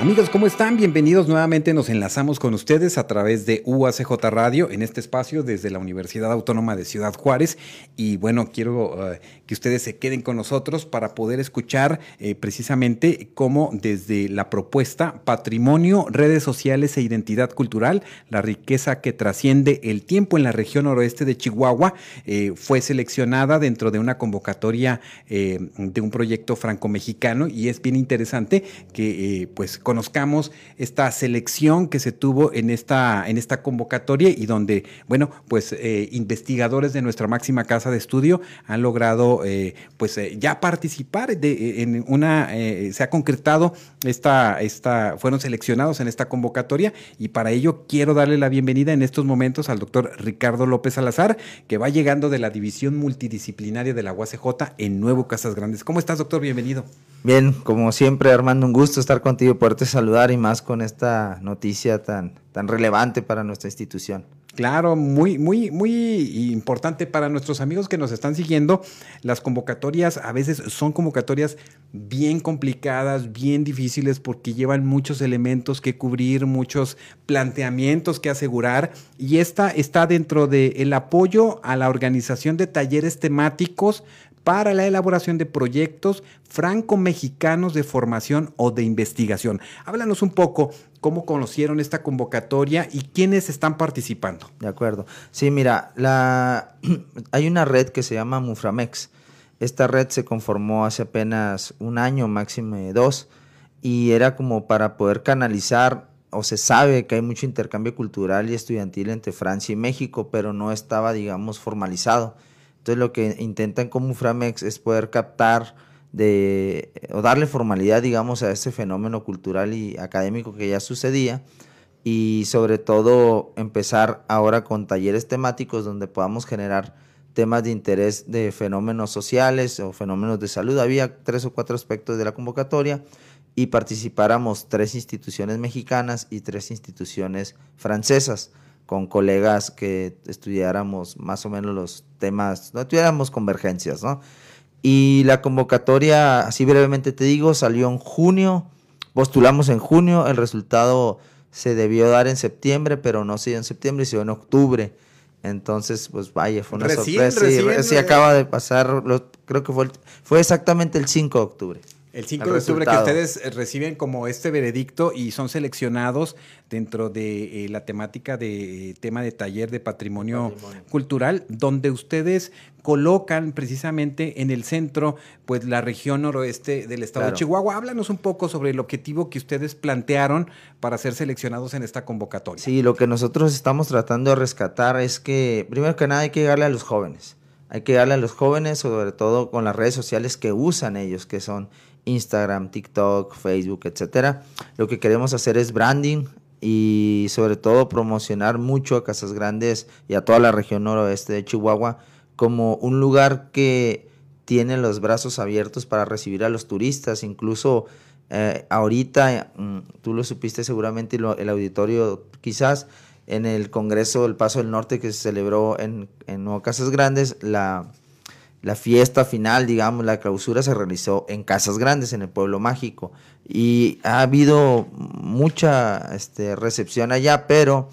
Amigos, ¿cómo están? Bienvenidos nuevamente. Nos enlazamos con ustedes a través de UACJ Radio en este espacio desde la Universidad Autónoma de Ciudad Juárez. Y bueno, quiero eh, que ustedes se queden con nosotros para poder escuchar eh, precisamente cómo desde la propuesta Patrimonio, Redes Sociales e Identidad Cultural, la riqueza que trasciende el tiempo en la región noroeste de Chihuahua, eh, fue seleccionada dentro de una convocatoria de un proyecto franco-mexicano y es bien interesante que pues conozcamos esta selección que se tuvo en esta, en esta convocatoria y donde, bueno, pues eh, investigadores de nuestra máxima casa de estudio han logrado, eh, pues eh, ya participar de, en una, se ha concretado esta, esta, fueron seleccionados en esta convocatoria y para ello quiero darle la bienvenida en estos momentos al doctor Ricardo López Salazar, que va llegando de la división multidisciplinaria de la UACJ en Nuevo Casas Grandes. ¿Cómo estás, doctor? Bienvenido. Bien, como siempre, Armando, un gusto estar contigo y poderte saludar y más con esta noticia tan, tan relevante para nuestra institución. Claro, muy, muy, muy importante para nuestros amigos que nos están siguiendo. Las convocatorias a veces son convocatorias bien complicadas, bien difíciles, porque llevan muchos elementos que cubrir, muchos planteamientos que asegurar. Y esta está dentro del apoyo a la organización de talleres temáticos para la elaboración de proyectos franco-mexicanos de formación o de investigación. Háblanos un poco cómo conocieron esta convocatoria y quiénes están participando. De acuerdo. Sí, mira, la... hay una red que se llama Muframex. Esta red se conformó hace apenas un año, máximo dos, y era como para poder canalizar, o se sabe que hay mucho intercambio cultural y estudiantil entre Francia y México, pero no estaba, digamos, formalizado. Entonces lo que intentan como Framex es poder captar de, o darle formalidad, digamos, a ese fenómeno cultural y académico que ya sucedía y sobre todo empezar ahora con talleres temáticos donde podamos generar temas de interés de fenómenos sociales o fenómenos de salud. Había tres o cuatro aspectos de la convocatoria y participáramos tres instituciones mexicanas y tres instituciones francesas con colegas que estudiáramos más o menos los temas, no tuviéramos convergencias, ¿no? Y la convocatoria, así brevemente te digo, salió en junio, postulamos en junio, el resultado se debió dar en septiembre, pero no se dio en septiembre, se dio en octubre. Entonces, pues vaya, fue una sorpresa. sí, eh. acaba de pasar, creo que fue, fue exactamente el 5 de octubre. El 5 de octubre que ustedes eh, reciben como este veredicto y son seleccionados dentro de eh, la temática de eh, tema de taller de patrimonio, cultural, donde ustedes colocan precisamente en el centro, pues la región noroeste del estado de Chihuahua. Háblanos un poco sobre el objetivo que ustedes plantearon para ser seleccionados en esta convocatoria. Sí, lo que nosotros estamos tratando de rescatar es que, primero que nada, hay que llegarle a los jóvenes. Hay que darle a los jóvenes, sobre todo con las redes sociales que usan ellos, que son Instagram, TikTok, Facebook, etcétera. Lo que queremos hacer es branding y sobre todo promocionar mucho a Casas Grandes y a toda la región noroeste de Chihuahua como un lugar que tiene los brazos abiertos para recibir a los turistas, incluso eh, ahorita, mm, tú lo supiste seguramente, el auditorio quizás, en el Congreso del Paso del Norte que se celebró en, en Nuevo Casas Grandes, la, la fiesta final, digamos, la clausura se realizó en Casas Grandes, en el pueblo mágico. Y ha habido mucha este, recepción allá, pero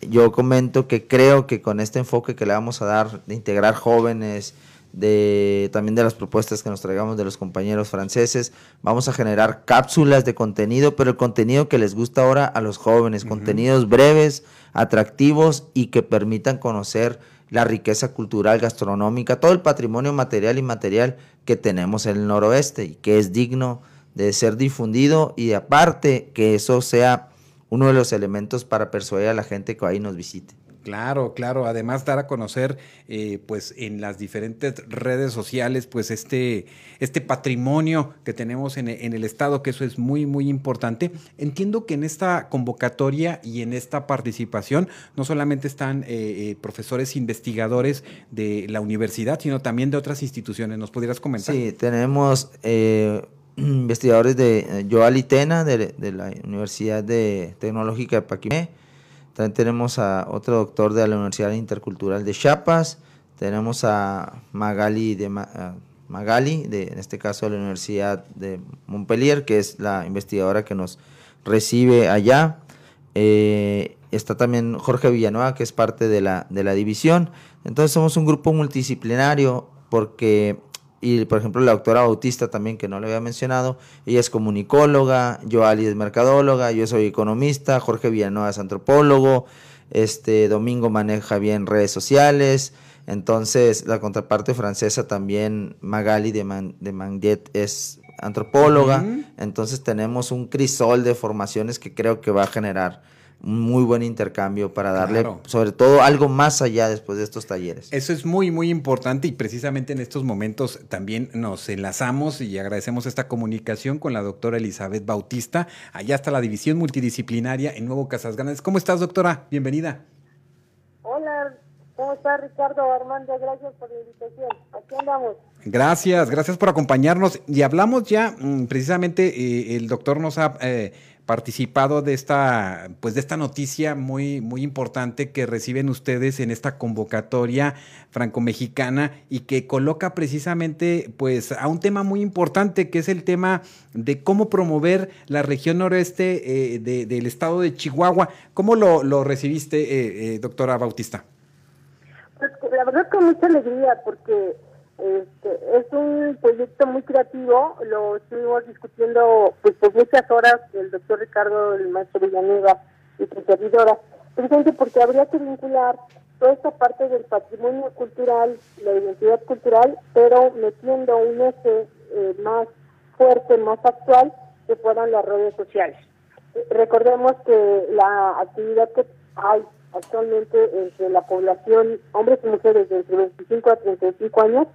yo comento que creo que con este enfoque que le vamos a dar de integrar jóvenes, de también de las propuestas que nos traigamos de los compañeros franceses, vamos a generar cápsulas de contenido, pero el contenido que les gusta ahora a los jóvenes, contenidos breves, atractivos y que permitan conocer la riqueza cultural, gastronómica, todo el patrimonio material y inmaterial que tenemos en el noroeste y que es digno de ser difundido y aparte que eso sea uno de los elementos para persuadir a la gente que ahí nos visite. Claro, claro. Además, dar a conocer, eh, pues, en las diferentes redes sociales, pues, este, este patrimonio que tenemos en, el Estado, que eso es muy, muy importante. Entiendo que en esta convocatoria y en esta participación no solamente están eh, eh, profesores investigadores de la universidad, sino también de otras instituciones. ¿Nos pudieras comentar? Sí, tenemos investigadores de Joali Tena, de, de la Universidad de Tecnológica de Paquimé, también tenemos a otro doctor de la Universidad Intercultural de Chiapas. Tenemos a Magali de Magali, de, en este caso de la Universidad de Montpellier, que es la investigadora que nos recibe allá. Eh, está también Jorge Villanueva, que es parte de la, de la división. Entonces somos un grupo multidisciplinario porque, y por ejemplo la doctora Bautista también, que no le había mencionado, ella es comunicóloga, yo Ali es mercadóloga, yo soy economista, Jorge Villanueva es antropólogo, este Domingo maneja bien redes sociales, entonces la contraparte francesa también, Magali de, Man, de Manguet es antropóloga, entonces tenemos un crisol de formaciones que creo que va a generar un muy buen intercambio para darle sobre todo algo más allá después de estos talleres. Eso es muy, muy importante y precisamente en estos momentos también nos enlazamos y agradecemos esta comunicación con la doctora Elizabeth Bautista. Allá está la división multidisciplinaria en Nuevo Casas Grandes. ¿Cómo estás, doctora? Bienvenida. Hola, ¿cómo estás, Ricardo Armando? Gracias por la invitación. Aquí andamos. Gracias, gracias por acompañarnos. Y hablamos ya, mm, precisamente, eh, el doctor nos ha... Eh, participado de esta, pues de esta noticia muy, muy importante que reciben ustedes en esta convocatoria franco-mexicana y que coloca precisamente pues a un tema muy importante que es el tema de cómo promover la región noreste eh, del estado de Chihuahua. ¿Cómo lo, recibiste, eh, eh, doctora Bautista? Pues la verdad con mucha alegría porque este, es un proyecto muy creativo, lo estuvimos discutiendo pues por muchas horas el doctor Ricardo, el maestro Villanueva y su servidora, precisamente porque habría que vincular toda esta parte del patrimonio cultural, la identidad cultural, pero metiendo un eje eh, más fuerte, más actual, que fueran las redes sociales. Recordemos que la actividad que hay actualmente entre la población, hombres y mujeres de entre 25 a 35 años,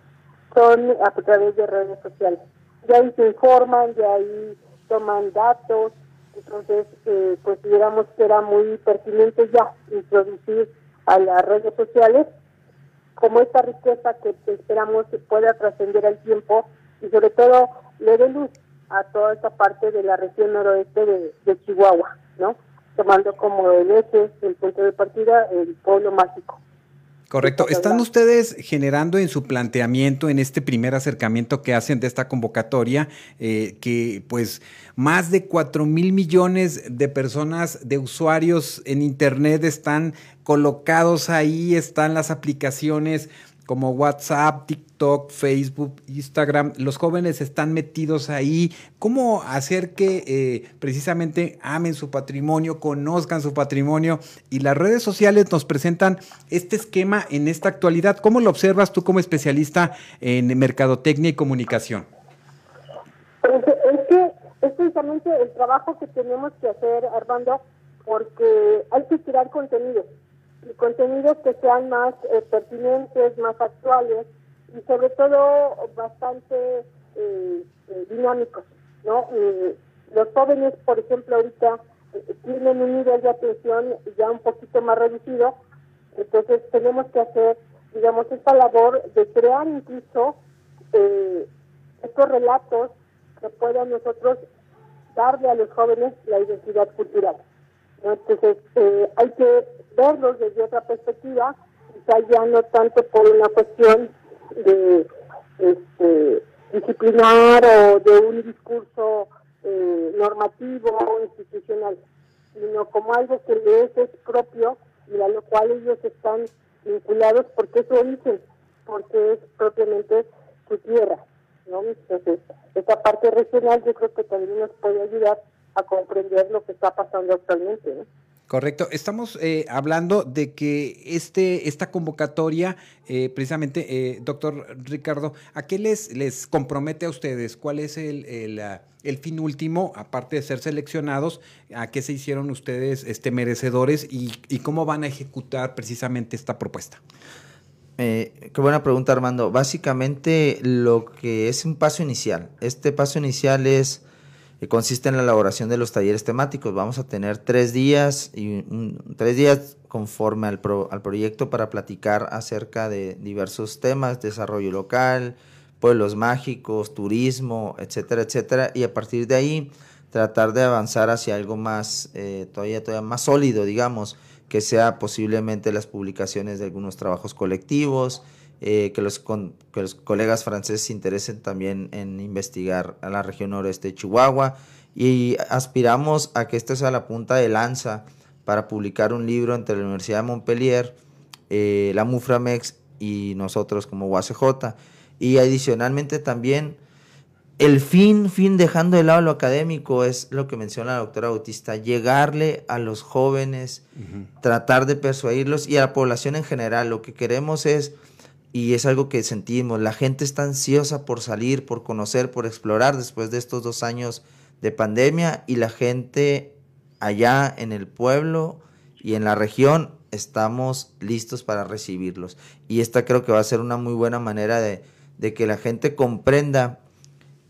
son a través de redes sociales. Ya ahí se informan, ya ahí toman datos, entonces eh, consideramos que era muy pertinente ya introducir a las redes sociales como esta riqueza que esperamos que pueda trascender al tiempo y sobre todo le dé luz a toda esta parte de la región noroeste de, de Chihuahua, ¿no? Tomando como el eje, el punto de partida, el pueblo mágico. Correcto. ¿Están ustedes generando en su planteamiento, en este primer acercamiento que hacen de esta convocatoria, eh, que pues más de 4 mil millones de personas, de usuarios en Internet están colocados ahí, están las aplicaciones como WhatsApp, TikTok, Facebook, Instagram, los jóvenes están metidos ahí. ¿Cómo hacer que eh, precisamente amen su patrimonio, conozcan su patrimonio? Y las redes sociales nos presentan este esquema en esta actualidad. ¿Cómo lo observas tú como especialista en mercadotecnia y comunicación? Pues, es que es precisamente el trabajo que tenemos que hacer, Armando, porque hay que tirar contenido contenidos que sean más eh, pertinentes, más actuales y sobre todo bastante eh, eh, dinámicos, ¿no? los jóvenes, por ejemplo, ahorita tienen un nivel de atención ya un poquito más reducido, entonces tenemos que hacer, digamos, esta labor de crear incluso estos relatos que puedan nosotros darle a los jóvenes la identidad cultural. Entonces, hay que verlos desde otra perspectiva, quizá ya no tanto por una cuestión de este, disciplinar o de un discurso eh, normativo o institucional, sino como algo que les es propio y a lo cual ellos están vinculados porque es su origen, porque es propiamente su tierra. ¿no? Entonces, esta parte regional yo creo que también nos puede ayudar a comprender lo que está pasando actualmente. ¿no? Correcto. Estamos eh, hablando de que este, esta convocatoria, eh, precisamente, eh, doctor Ricardo, ¿a qué les, les compromete a ustedes? ¿Cuál es el, el, ah, el, fin último, aparte de ser seleccionados? ¿A qué se hicieron ustedes este, merecedores y, y cómo van a ejecutar precisamente esta propuesta? qué buena pregunta, Armando. Básicamente, lo que es un paso inicial. Este paso inicial es que consiste en la elaboración de los talleres temáticos. Vamos a tener tres días y tres días conforme al, al proyecto para platicar acerca de diversos temas, desarrollo local, pueblos mágicos, turismo, etcétera, etcétera, y a partir de ahí tratar de avanzar hacia algo más, eh, todavía, todavía más sólido, digamos, que sea posiblemente las publicaciones de algunos trabajos colectivos, eh, que, los que los colegas franceses se interesen también en investigar a la región noreste de Chihuahua y aspiramos a que esta sea la punta de lanza para publicar un libro entre la Universidad de Montpellier, eh, la Muframex y nosotros como UACJ. Y adicionalmente también el fin, fin dejando de lado lo académico, es lo que menciona la doctora Bautista, llegarle a los jóvenes, tratar de persuadirlos y a la población en general. Lo que queremos es, y es algo que sentimos, la gente está ansiosa por salir, por conocer, por explorar después de estos dos años de pandemia y la gente allá en el pueblo y en la región estamos listos para recibirlos. Y esta creo que va a ser una muy buena manera de, de que la gente comprenda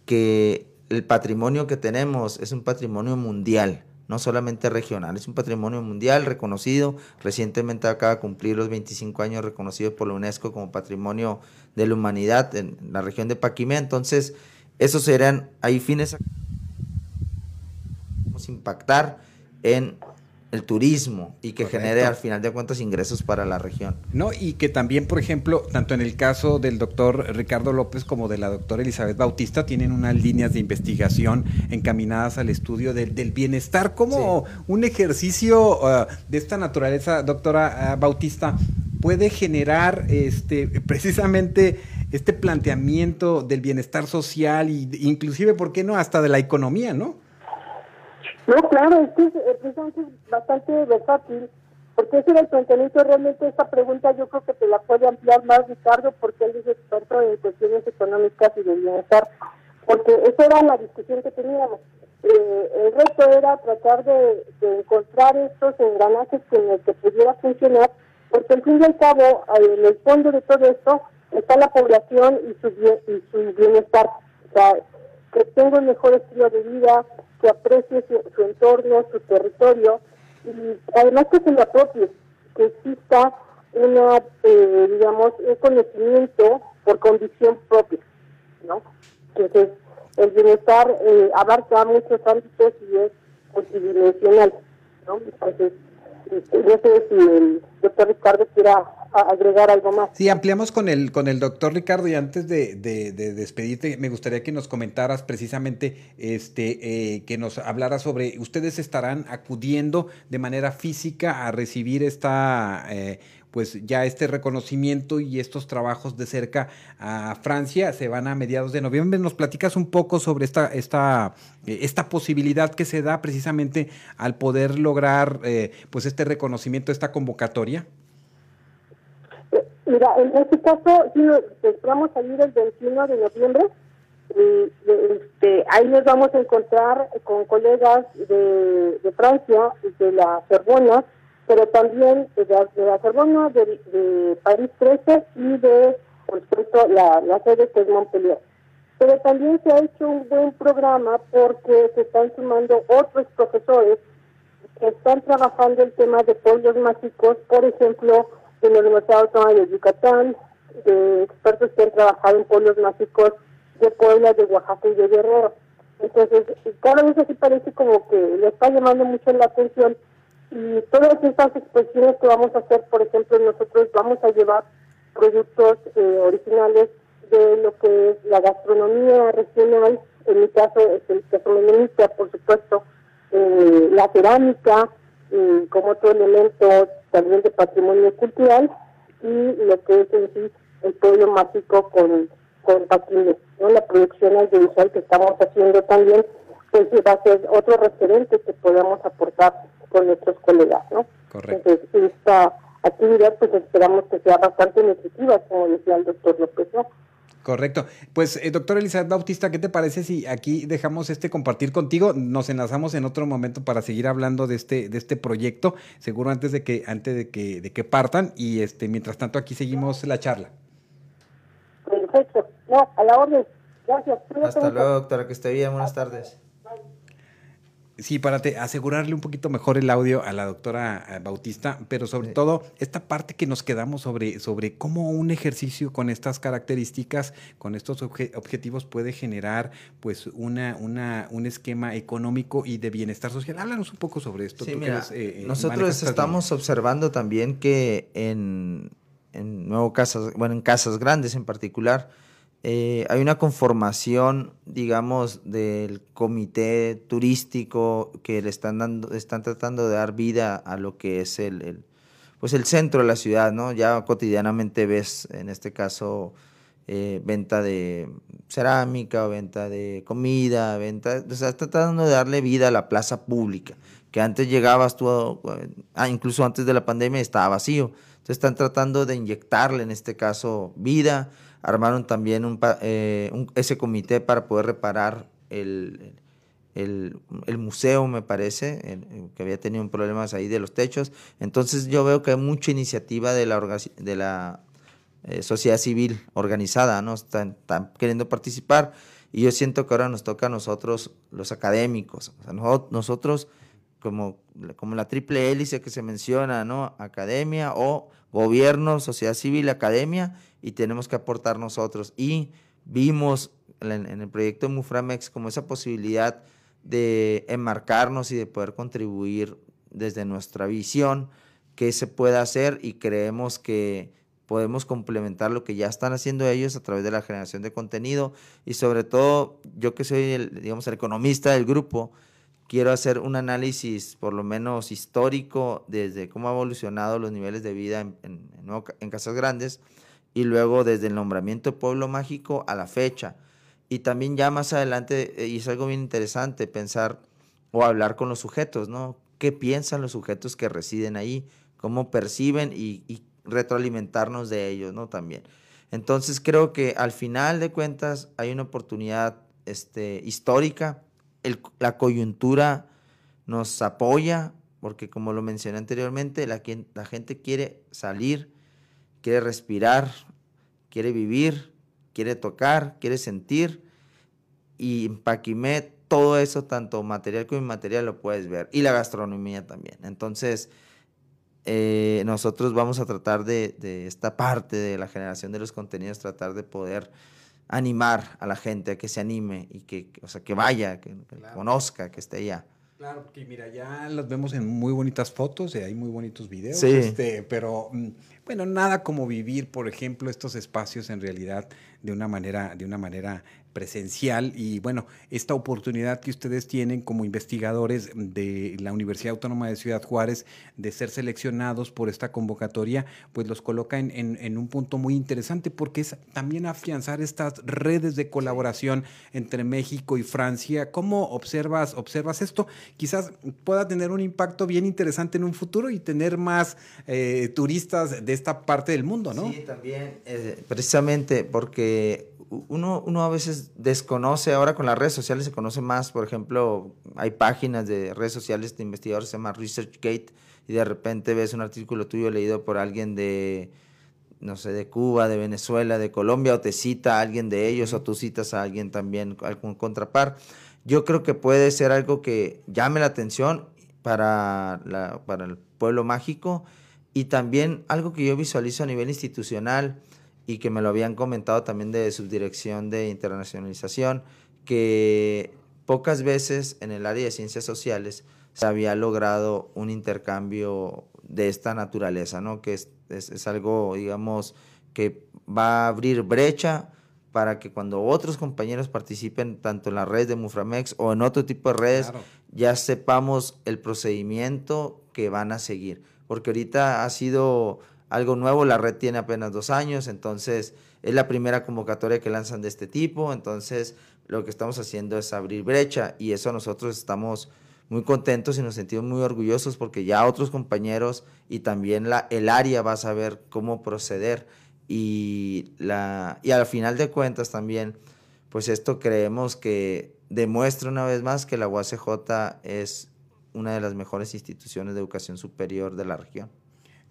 que el patrimonio que tenemos es un patrimonio mundial, no solamente regional, es un patrimonio mundial reconocido. Recientemente acaba de cumplir los 25 años reconocido por la UNESCO como patrimonio de la humanidad en la región de Paquimé. Entonces, esos serán, hay fines impactar en el turismo y que genere al final de cuentas ingresos para la región. No, y que también, por ejemplo, tanto en el caso del doctor Ricardo López como de la doctora Elizabeth Bautista, tienen unas líneas de investigación encaminadas al estudio del, bienestar como un ejercicio uh, de esta naturaleza, doctora uh, Bautista, puede generar este precisamente este planteamiento del bienestar social e inclusive, ¿por qué no?, hasta de la economía, ¿no? No, claro, es que es, bastante versátil, porque ese era el planteamiento realmente, esta pregunta yo creo que te la puede ampliar más Ricardo, porque él es experto en cuestiones económicas y de bienestar, porque esa era la discusión que teníamos. Eh, el reto era tratar de, encontrar estos engranajes en el que pudiera funcionar, porque al fin y al cabo, en el fondo de todo esto, está la población y su, y su bienestar. O sea, que tenga un mejor estilo de vida, aprecie su, entorno, su territorio, y además que se lo apropie, que exista una, eh, digamos, un conocimiento por condición propia, ¿no? Entonces, el bienestar eh, abarca muchos ámbitos y es multidimensional, ¿no? Entonces, no sé si el doctor Ricardo quiera agregar algo más. Sí, ampliamos con el, con el doctor Ricardo y antes de, despedirte, me gustaría que nos comentaras precisamente, este, eh, que nos hablara sobre, ustedes estarán acudiendo de manera física a recibir esta... Eh, pues ya este reconocimiento y estos trabajos de cerca a Francia se van a mediados de noviembre. ¿Nos platicas un poco sobre esta, esta, eh, esta posibilidad que se da precisamente al poder lograr pues este reconocimiento, esta convocatoria? Mira, en este caso, sí, esperamos salir el 21 de noviembre. Y, este, ahí nos vamos a encontrar con colegas de, de Francia, de la Sorbona, pero también de de la Sorbona, de, París 13 y de, por supuesto, la, la sede que es Montpellier. Pero también se ha hecho un buen programa porque se están sumando otros profesores que están trabajando el tema de pueblos mágicos, por ejemplo, de la Universidad Autónoma de Yucatán, de expertos que han trabajado en pueblos mágicos de Puebla, de Oaxaca y de Guerrero. Entonces, cada vez así parece como que le está llamando mucho la atención y todas estas exposiciones que vamos a hacer, por ejemplo, nosotros vamos a llevar productos eh, originales de lo que es la gastronomía regional, en mi caso es el gastronomía, por supuesto, eh, la cerámica, eh, como otro elemento también de patrimonio cultural y lo que es en sí el pueblo mágico con, con ¿no? La producción audiovisual que estamos haciendo también, pues va a ser otro referente que podamos aportar con nuestros colegas, ¿no? Correcto. Entonces, esta actividad pues esperamos que sea bastante nutritiva, como decía el doctor López, ¿no? Correcto. Pues, eh, doctor Elizabeth Bautista, ¿qué te parece si aquí dejamos este compartir contigo? Nos enlazamos en otro momento para seguir hablando de este, de este proyecto, seguro antes de que, antes de que, de que partan, y este, mientras tanto aquí seguimos la charla. Perfecto. No, a la orden. Gracias. Hasta luego, doctora, que esté bien. Buenas tardes. Sí, para asegurarle un poquito mejor el audio a la doctora eh, Bautista, pero sobre todo esta parte que nos quedamos sobre, sobre cómo un ejercicio con estas características, con estos objetivos puede generar pues una, una, un esquema económico y de bienestar social. Háblanos un poco sobre esto. Sí, mira, eh, nosotros estamos observando también que en, en nuevo casas, bueno, en casas grandes en particular, eh, hay una conformación, digamos, del comité turístico que le están dando, están tratando de dar vida a lo que es el, pues el centro de la ciudad, ¿no? Ya cotidianamente ves, en este caso, eh, venta de cerámica, venta de comida, venta, está tratando de darle vida a la plaza pública, que antes llegabas tú, ah, incluso antes de la pandemia estaba vacío. Entonces están tratando de inyectarle, en este caso, vida armaron también eh, ese comité para poder reparar el, el, museo, me parece, que había tenido problemas ahí de los techos. Entonces yo veo que hay mucha iniciativa de la, de la eh, sociedad civil organizada, ¿no? Están, queriendo participar y yo siento que ahora nos toca a nosotros, los académicos, nosotros como, como la triple hélice que se menciona, ¿no? Academia o gobierno, sociedad civil, academia, y tenemos que aportar nosotros. Y vimos en, el proyecto Muframex como esa posibilidad de enmarcarnos y de poder contribuir desde nuestra visión que se pueda hacer y creemos que podemos complementar lo que ya están haciendo ellos a través de la generación de contenido y sobre todo yo que soy el, digamos el economista del grupo quiero hacer un análisis por lo menos histórico desde cómo ha evolucionado los niveles de vida en, Casas Grandes y luego desde el nombramiento de Pueblo Mágico a la fecha. Y también ya más adelante, eh, y es algo bien interesante, pensar o hablar con los sujetos, ¿no? ¿Qué piensan los sujetos que residen ahí? ¿Cómo perciben y, y retroalimentarnos de ellos, ¿no? También. Entonces creo que al final de cuentas hay una oportunidad este, histórica la coyuntura nos apoya, porque como lo mencioné anteriormente, la, gente quiere salir, quiere respirar, quiere vivir, quiere tocar, quiere sentir. Y en Paquimé todo eso, tanto material como inmaterial, lo puedes ver. Y la gastronomía también. Entonces, eh, nosotros vamos a tratar de, de, esta parte de la generación de los contenidos, tratar de poder animar a la gente a que se anime y que, o sea, que vaya, que, conozca, que esté allá. Claro, porque mira, ya los vemos en muy bonitas fotos y hay muy bonitos videos, este, pero mm, bueno, nada como vivir, por ejemplo, estos espacios en realidad de una manera, de una manera presencial y bueno, esta oportunidad que ustedes tienen como investigadores de la Universidad Autónoma de Ciudad Juárez de ser seleccionados por esta convocatoria, pues los coloca en, en, un punto muy interesante porque es también afianzar estas redes de colaboración entre México y Francia. ¿Cómo observas, observas esto? Quizás pueda tener un impacto bien interesante en un futuro y tener más eh, turistas de esta parte del mundo, ¿no? Sí, también, eh, precisamente porque uno, uno a veces desconoce, ahora con las redes sociales se conoce más, por ejemplo, hay páginas de redes sociales de investigadores, se llama ResearchGate, y de repente ves un artículo tuyo leído por alguien de, no sé, de Cuba, de Venezuela, de Colombia, o te cita a alguien de ellos, o tú citas a alguien también, algún contrapar. Yo creo que puede ser algo que llame la atención para, la, para el pueblo mágico y también algo que yo visualizo a nivel institucional y que me lo habían comentado también de subdirección de internacionalización, que pocas veces en el área de ciencias sociales se había logrado un intercambio de esta naturaleza, ¿no? que es, es, algo, digamos, que va a abrir brecha para que cuando otros compañeros participen tanto en la red de Muframex o en otro tipo de redes, ya sepamos el procedimiento que van a seguir. Porque ahorita ha sido algo nuevo. La red tiene apenas dos años, entonces es la primera convocatoria que lanzan de este tipo. Entonces lo que estamos haciendo es abrir brecha y eso nosotros estamos muy contentos y nos sentimos muy orgullosos porque ya otros compañeros y también la, el área va a saber cómo proceder y, la, y al final de cuentas también, pues esto creemos que demuestra una vez más que la UACJ es una de las mejores instituciones de educación superior de la región.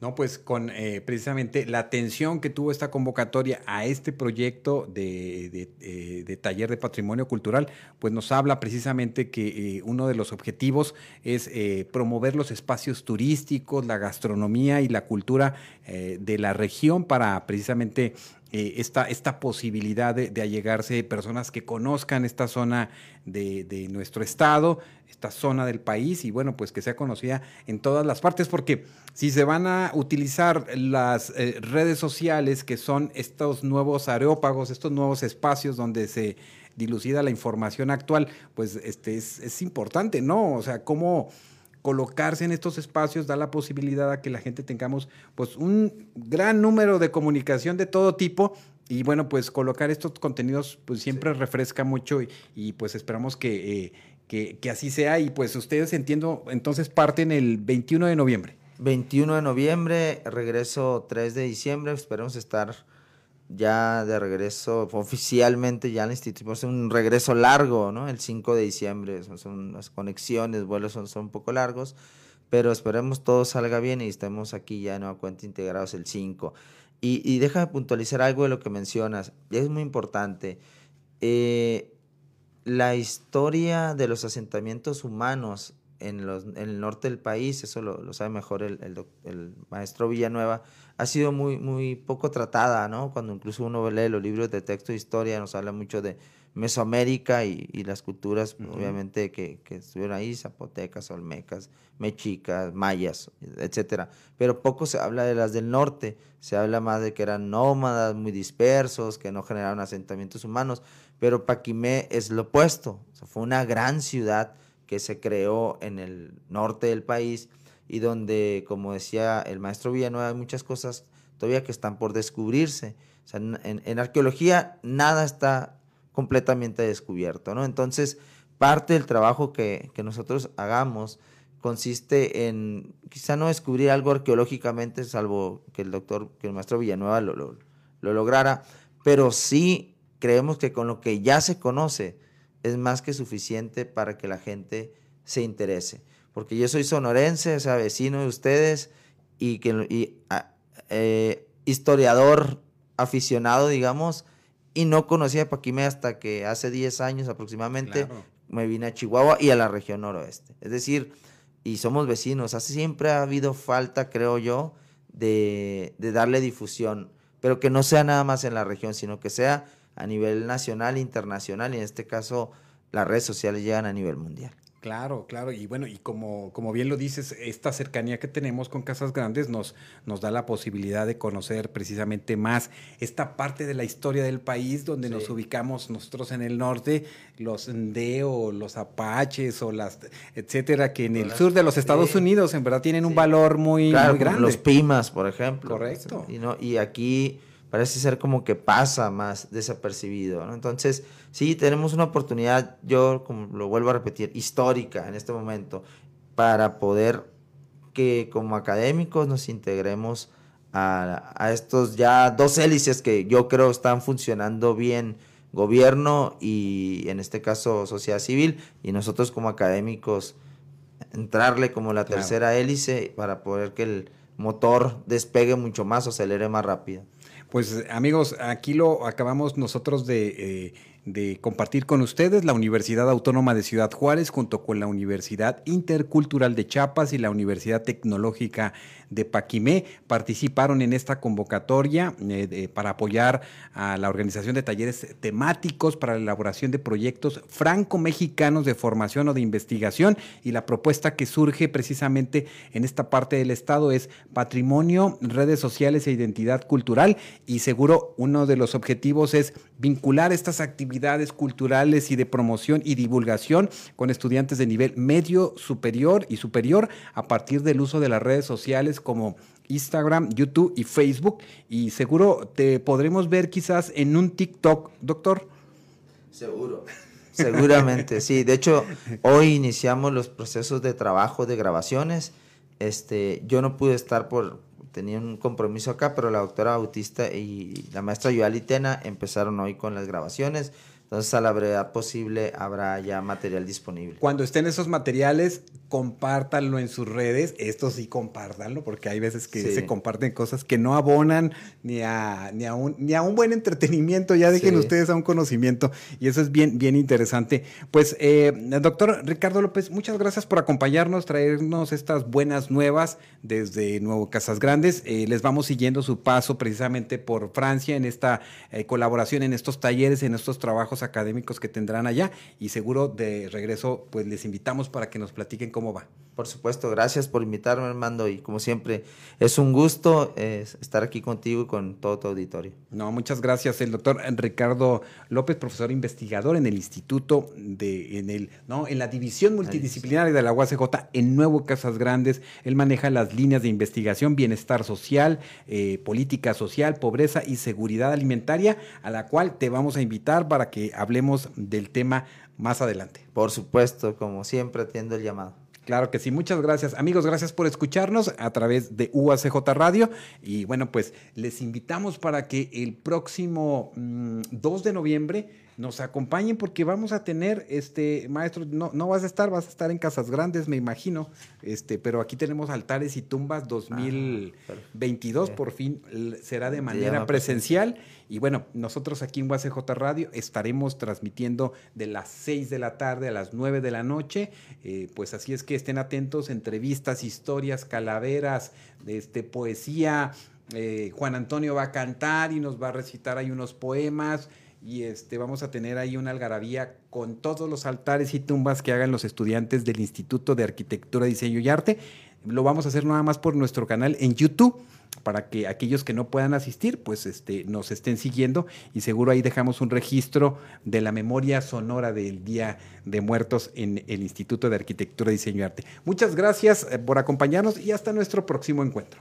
No, pues con eh, precisamente la atención que tuvo esta convocatoria a este proyecto de, eh, taller de patrimonio cultural, pues nos habla precisamente que eh, uno de los objetivos es promover los espacios turísticos, la gastronomía y la cultura de la región para precisamente eh, esta, esta posibilidad de, allegarse personas que conozcan esta zona de, nuestro estado, esta zona del país y bueno, pues que sea conocida en todas las partes, porque si se van a utilizar las eh, redes sociales, que son estos nuevos areópagos, estos nuevos espacios donde se dilucida la información actual, pues este es, es importante, ¿no? O sea, cómo colocarse en estos espacios da la posibilidad a que la gente tengamos pues un gran número de comunicación de todo tipo y bueno, pues colocar estos contenidos pues siempre refresca mucho y, pues esperamos eh, que, que, así sea y pues ustedes entiendo, entonces parten el 21 de noviembre. 21 de noviembre, regreso 3 de diciembre, esperemos estar ya de regreso oficialmente ya al instituto, un regreso largo, ¿no? El 5 de diciembre, son, las conexiones, vuelos son, son, un poco largos, pero esperemos todo salga bien y estemos aquí ya en cuenta integrados el 5. Y, y déjame puntualizar algo de lo que mencionas, es muy importante. Eh, la historia de los asentamientos humanos en, los, en el norte del país, eso lo, lo sabe mejor el, el, el maestro Villanueva, ha sido muy, muy poco tratada, ¿no? Cuando incluso uno lee los libros de texto de historia, nos habla mucho de Mesoamérica y, y las culturas, obviamente, que, que, estuvieron ahí, zapotecas, olmecas, mexicas, mayas, etcétera. Pero poco se habla de las del norte, se habla más de que eran nómadas, muy dispersos, que no generaron asentamientos humanos, pero Paquimé es lo opuesto, fue una gran ciudad que se creó en el norte del país, y donde, como decía el maestro Villanueva, hay muchas cosas todavía que están por descubrirse. O sea, en, arqueología nada está completamente descubierto, ¿no? Entonces, parte del trabajo que, nosotros hagamos consiste en quizá no descubrir algo arqueológicamente, salvo que el doctor, que el maestro Villanueva lo, lo lograra, pero sí creemos que con lo que ya se conoce es más que suficiente para que la gente se interese. Porque yo soy sonorense, o sea, vecino de ustedes y, que, ah, eh, historiador aficionado, digamos, y no conocía a Paquimé hasta que hace 10 años aproximadamente me vine a Chihuahua y a la región noroeste. Es decir, y somos vecinos, así siempre ha habido falta, creo yo, de, de darle difusión, pero que no sea nada más en la región, sino que sea a nivel nacional, internacional, y en este caso las redes sociales llegan a nivel mundial. Claro, claro. Y bueno, y como, como bien lo dices, esta cercanía que tenemos con Casas Grandes nos, nos da la posibilidad de conocer precisamente más esta parte de la historia del país donde nos ubicamos nosotros en el norte, los Ndeo, los Apaches o las, etcétera, que en el sur de los Estados Unidos en verdad tienen un valor muy, muy grande. Los Pimas, por ejemplo. Correcto. Y, no, y aquí parece ser como que pasa más desapercibido. ¿no? Entonces, sí, tenemos una oportunidad, yo como lo vuelvo a repetir, histórica en este momento, para poder que como académicos nos integremos a, estos ya dos hélices que yo creo están funcionando bien, gobierno y en este caso sociedad civil, y nosotros como académicos entrarle como la tercera hélice para poder que el motor despegue mucho más o acelere más rápido. Pues amigos, aquí lo acabamos nosotros de, eh, de, compartir con ustedes, la Universidad Autónoma de Ciudad Juárez junto con la Universidad Intercultural de Chiapas y la Universidad Tecnológica de Paquimé participaron en esta convocatoria eh, para apoyar a la organización de talleres temáticos para la elaboración de proyectos franco-mexicanos de formación o de investigación. Y la propuesta que surge precisamente en esta parte del estado es patrimonio, redes sociales e identidad cultural y seguro uno de los objetivos es vincular estas actividades culturales y de promoción y divulgación con estudiantes de nivel medio, superior y superior a partir del uso de las redes sociales como Instagram, YouTube y Facebook. Y seguro te podremos ver quizás en un TikTok, doctor. Seguro. Seguramente, sí. De hecho, hoy iniciamos los procesos de trabajo de grabaciones. Este, yo no pude estar por, tenía un compromiso acá, pero la doctora Bautista y la maestra Yuali Tena empezaron hoy con las grabaciones. Entonces, a la brevedad posible habrá ya material disponible. Cuando estén esos materiales, compártanlo en sus redes. Esto sí, compártanlo, porque hay veces que se comparten cosas que no abonan ni a, ni a, un, ni a un buen entretenimiento. Ya dejen ustedes a un conocimiento. Y eso es bien, bien interesante. Pues, eh, doctor Ricardo López, muchas gracias por acompañarnos, traernos estas buenas nuevas desde Nuevo Casas Grandes Grandes. Eh, les vamos siguiendo su paso precisamente por Francia en esta eh, colaboración, en estos talleres, en estos trabajos académicos que tendrán allá y seguro de regreso pues les invitamos para que nos platiquen cómo va. Por supuesto, gracias por invitarme, Armando, y como siempre, es un gusto estar aquí contigo y con todo tu auditorio. No, muchas gracias. El doctor Ricardo López, profesor investigador en el Instituto de, en el, no, en la División Multidisciplinaria de la UACJ en Nuevo Casas Grandes. Él maneja las líneas de investigación, bienestar social, eh, política social, pobreza y seguridad alimentaria, a la cual te vamos a invitar para que hablemos del tema más adelante. Por supuesto, como siempre, atiendo el llamado. Claro que sí, muchas gracias. Amigos, gracias por escucharnos a través de UACJ Radio. Y bueno, pues les invitamos para que el próximo 2 mm, de noviembre nos acompañen porque vamos a tener, este, maestro, no, no vas a estar, vas a estar en Casas Grandes, me imagino, este, pero aquí tenemos altares y tumbas 2022, ah, por fin será de manera presencial. Y bueno, nosotros aquí en UACJ Radio estaremos transmitiendo de las 6 de la tarde a las 9 de la noche, eh, pues así es que estén atentos, entrevistas, historias, calaveras, este, poesía. Eh, Juan Antonio va a cantar y nos va a recitar ahí unos poemas y este, vamos a tener ahí una algarabía con todos los altares y tumbas que hagan los estudiantes del Instituto de Arquitectura, Diseño y Arte. Lo vamos a hacer nada más por nuestro canal en YouTube para que aquellos que no puedan asistir, pues este, nos estén siguiendo y seguro ahí dejamos un registro de la memoria sonora del Día de Muertos en el Instituto de Arquitectura, Diseño y Arte. Muchas gracias eh, por acompañarnos y hasta nuestro próximo encuentro.